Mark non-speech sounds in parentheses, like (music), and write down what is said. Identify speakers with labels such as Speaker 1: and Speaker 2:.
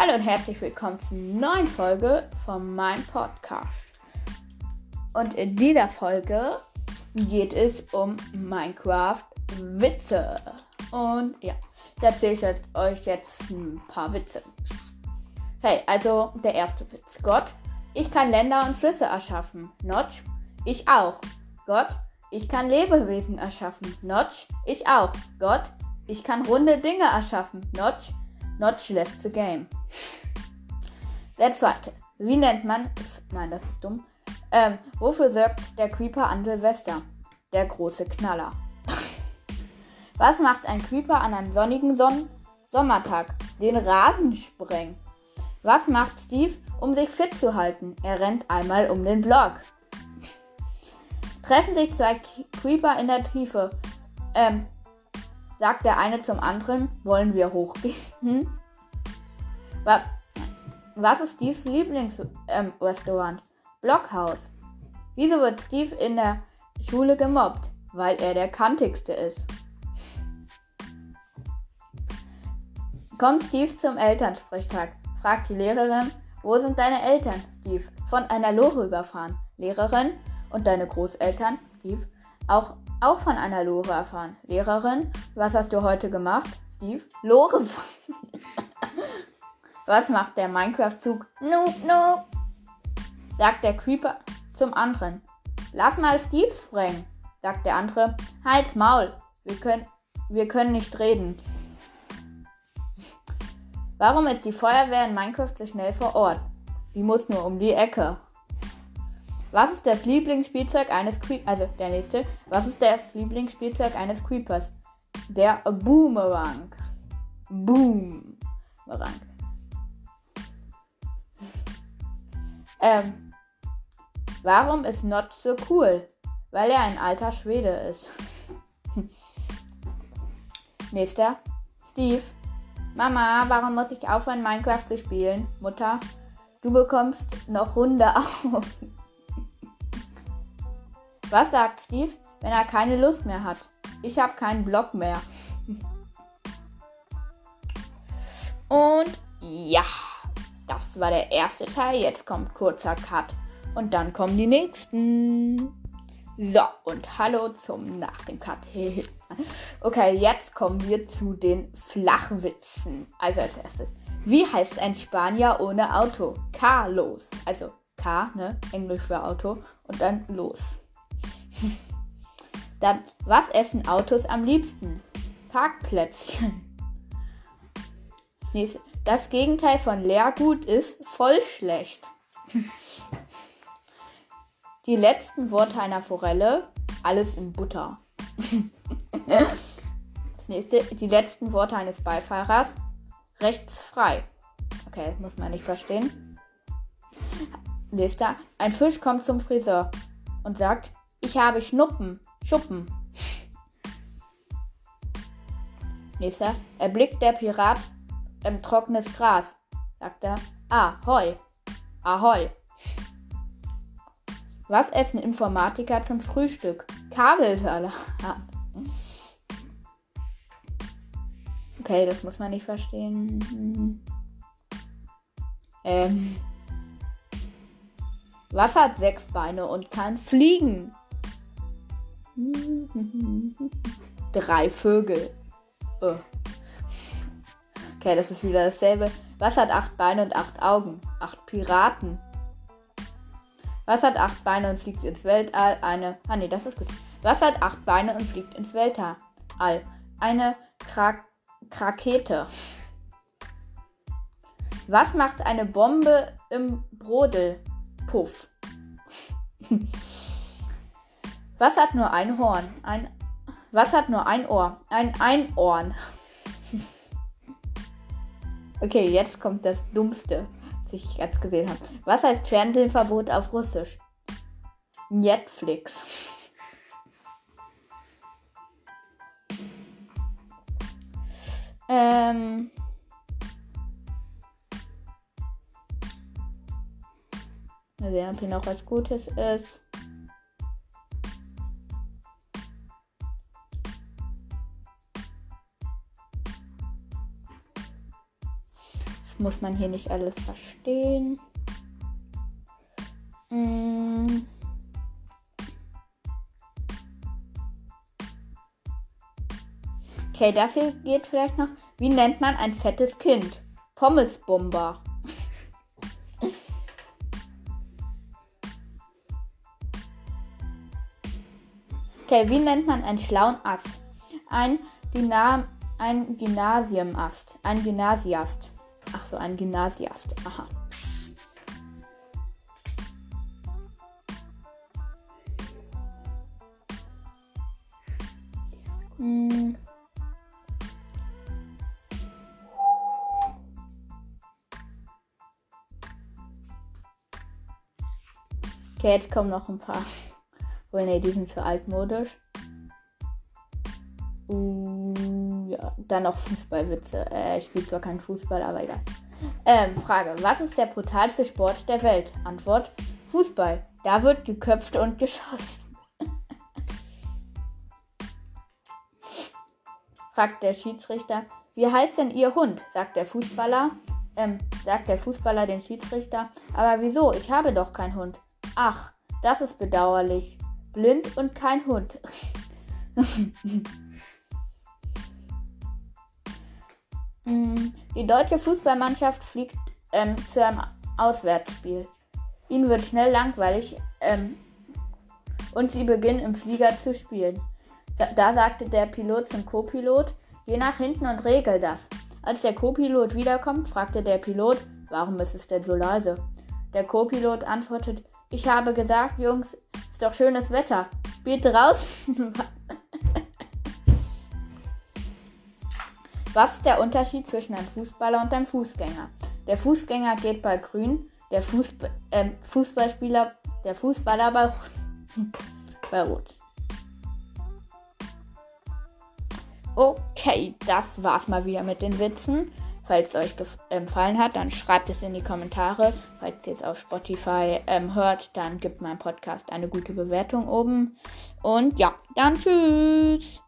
Speaker 1: Hallo und herzlich willkommen zur neuen Folge von meinem Podcast. Und in dieser Folge geht es um Minecraft Witze. Und ja, ich erzähle ich euch jetzt ein paar Witze. Hey, also der erste Witz. Gott, ich kann Länder und Flüsse erschaffen. Notch, ich auch. Gott, ich kann Lebewesen erschaffen. Notch, ich auch. Gott, ich kann runde Dinge erschaffen. Notch, Notch left the game. Der zweite. Wie nennt man. Nein, das ist dumm. Ähm, wofür sorgt der Creeper an Silvester? Der große Knaller. (laughs) Was macht ein Creeper an einem sonnigen Son Sommertag? Den Rasen sprengen. Was macht Steve, um sich fit zu halten? Er rennt einmal um den Block. (laughs) Treffen sich zwei Creeper in der Tiefe. Ähm, sagt der eine zum anderen, wollen wir hochgehen? Hm? Was, ist Steves Lieblingsrestaurant? Ähm, Blockhaus. Wieso wird Steve in der Schule gemobbt? Weil er der kantigste ist. Kommt Steve zum Elternsprechtag, fragt die Lehrerin, wo sind deine Eltern, Steve? Von einer Lore überfahren. Lehrerin und deine Großeltern, Steve, auch auch von einer Lore erfahren. Lehrerin, was hast du heute gemacht? Steve, Lore. (laughs) was macht der Minecraft-Zug? Noop, noop. Sagt der Creeper zum anderen. Lass mal Steve sprengen. Sagt der andere. Halt's Maul. Wir können, wir können nicht reden. Warum ist die Feuerwehr in Minecraft so schnell vor Ort? Sie muss nur um die Ecke. Was ist das Lieblingsspielzeug eines Creepers? Also der nächste. Was ist das Lieblingsspielzeug eines Creepers? Der Boomerang. Boomerang. (laughs) Ähm, warum ist Not so cool? Weil er ein alter Schwede ist. (laughs) Nächster. Steve. Mama, warum muss ich aufhören, Minecraft zu spielen? Mutter, du bekommst noch Hunde (laughs) auf. Was sagt Steve, wenn er keine Lust mehr hat? Ich habe keinen Blog mehr. Und ja, das war der erste Teil. Jetzt kommt kurzer Cut. Und dann kommen die nächsten. So, und hallo zum nach dem Cut. (laughs) okay, jetzt kommen wir zu den Flachwitzen. Also als erstes. Wie heißt ein Spanier ohne Auto? Carlos. Also K, ne? Englisch für Auto. Und dann los. (laughs) Dann, was essen Autos am liebsten? Parkplätzchen. Das Gegenteil von Leergut ist voll schlecht. (laughs) Die letzten Worte einer Forelle, alles in Butter. (laughs) Das nächste, die letzten Worte eines Beifahrers, rechts frei. Okay, muss man nicht verstehen. Nächster, ein Fisch kommt zum Friseur und sagt, ich habe Schnuppen. Schuppen. Nächster. Erblickt der Pirat im trockenes Gras. Sagt er. Ahoi. Ahoi. Was essen Informatiker zum Frühstück? Kabelsalat. Okay, das muss man nicht verstehen. Ähm. Was hat sechs Beine und kann fliegen? Drei Vögel. Oh. Okay, das ist wieder dasselbe. Was hat acht Beine und acht Augen? Acht Piraten. Was hat acht Beine und fliegt ins Weltall? Eine. Ah, nee, das ist gut. Was hat acht Beine und fliegt ins Weltall? All. Eine Krak Krakete. Was macht eine Bombe im Brodel? Puff. (laughs) Was hat nur ein Horn? Ein. Was hat nur ein Ohr? Ein Einohren. (laughs) okay, jetzt kommt das Dummste, was ich jetzt gesehen habe. Was heißt Fernsehverbot auf Russisch? Netflix. (laughs) ähm. Mal sehen, ob hier noch was Gutes ist. Muss man hier nicht alles verstehen. Mm. Okay, dafür geht vielleicht noch. Wie nennt man ein fettes Kind? Pommesbomber. (laughs) okay, wie nennt man einen schlauen Ast? Ein, Dynam ein Gymnasiumast. Ein Gymnasiast. Ach so, ein Gymnasiast. Aha. Hm. Okay, jetzt kommen noch ein paar. (laughs) Wohl, ne, die sind zu altmodisch. Uh, dann noch Fußballwitze. Äh, ich spiele zwar keinen Fußball, aber egal. Ähm, Frage: Was ist der brutalste Sport der Welt? Antwort: Fußball. Da wird geköpft und geschossen. (laughs) fragt der Schiedsrichter. Wie heißt denn Ihr Hund? sagt der Fußballer. Ähm, sagt der Fußballer den Schiedsrichter. Aber wieso? Ich habe doch keinen Hund. Ach, das ist bedauerlich. Blind und kein Hund. (laughs) Die deutsche Fußballmannschaft fliegt ähm, zu einem Auswärtsspiel. Ihnen wird schnell langweilig ähm, und sie beginnen im Flieger zu spielen. Da, da sagte der Pilot zum Co-Pilot, geh nach hinten und regel das. Als der Co-Pilot wiederkommt, fragte der Pilot, warum ist es denn so leise? Der Co-Pilot antwortet, ich habe gesagt, Jungs, ist doch schönes Wetter. Spielt draußen. (laughs) Was ist der Unterschied zwischen einem Fußballer und einem Fußgänger? Der Fußgänger geht bei grün, der Fußb äh, Fußballspieler, der Fußballer bei, (laughs) bei rot. Okay, das war's mal wieder mit den Witzen. Falls es euch gefallen hat, dann schreibt es in die Kommentare. Falls ihr es auf Spotify ähm, hört, dann gibt mein Podcast eine gute Bewertung oben. Und ja, dann tschüss.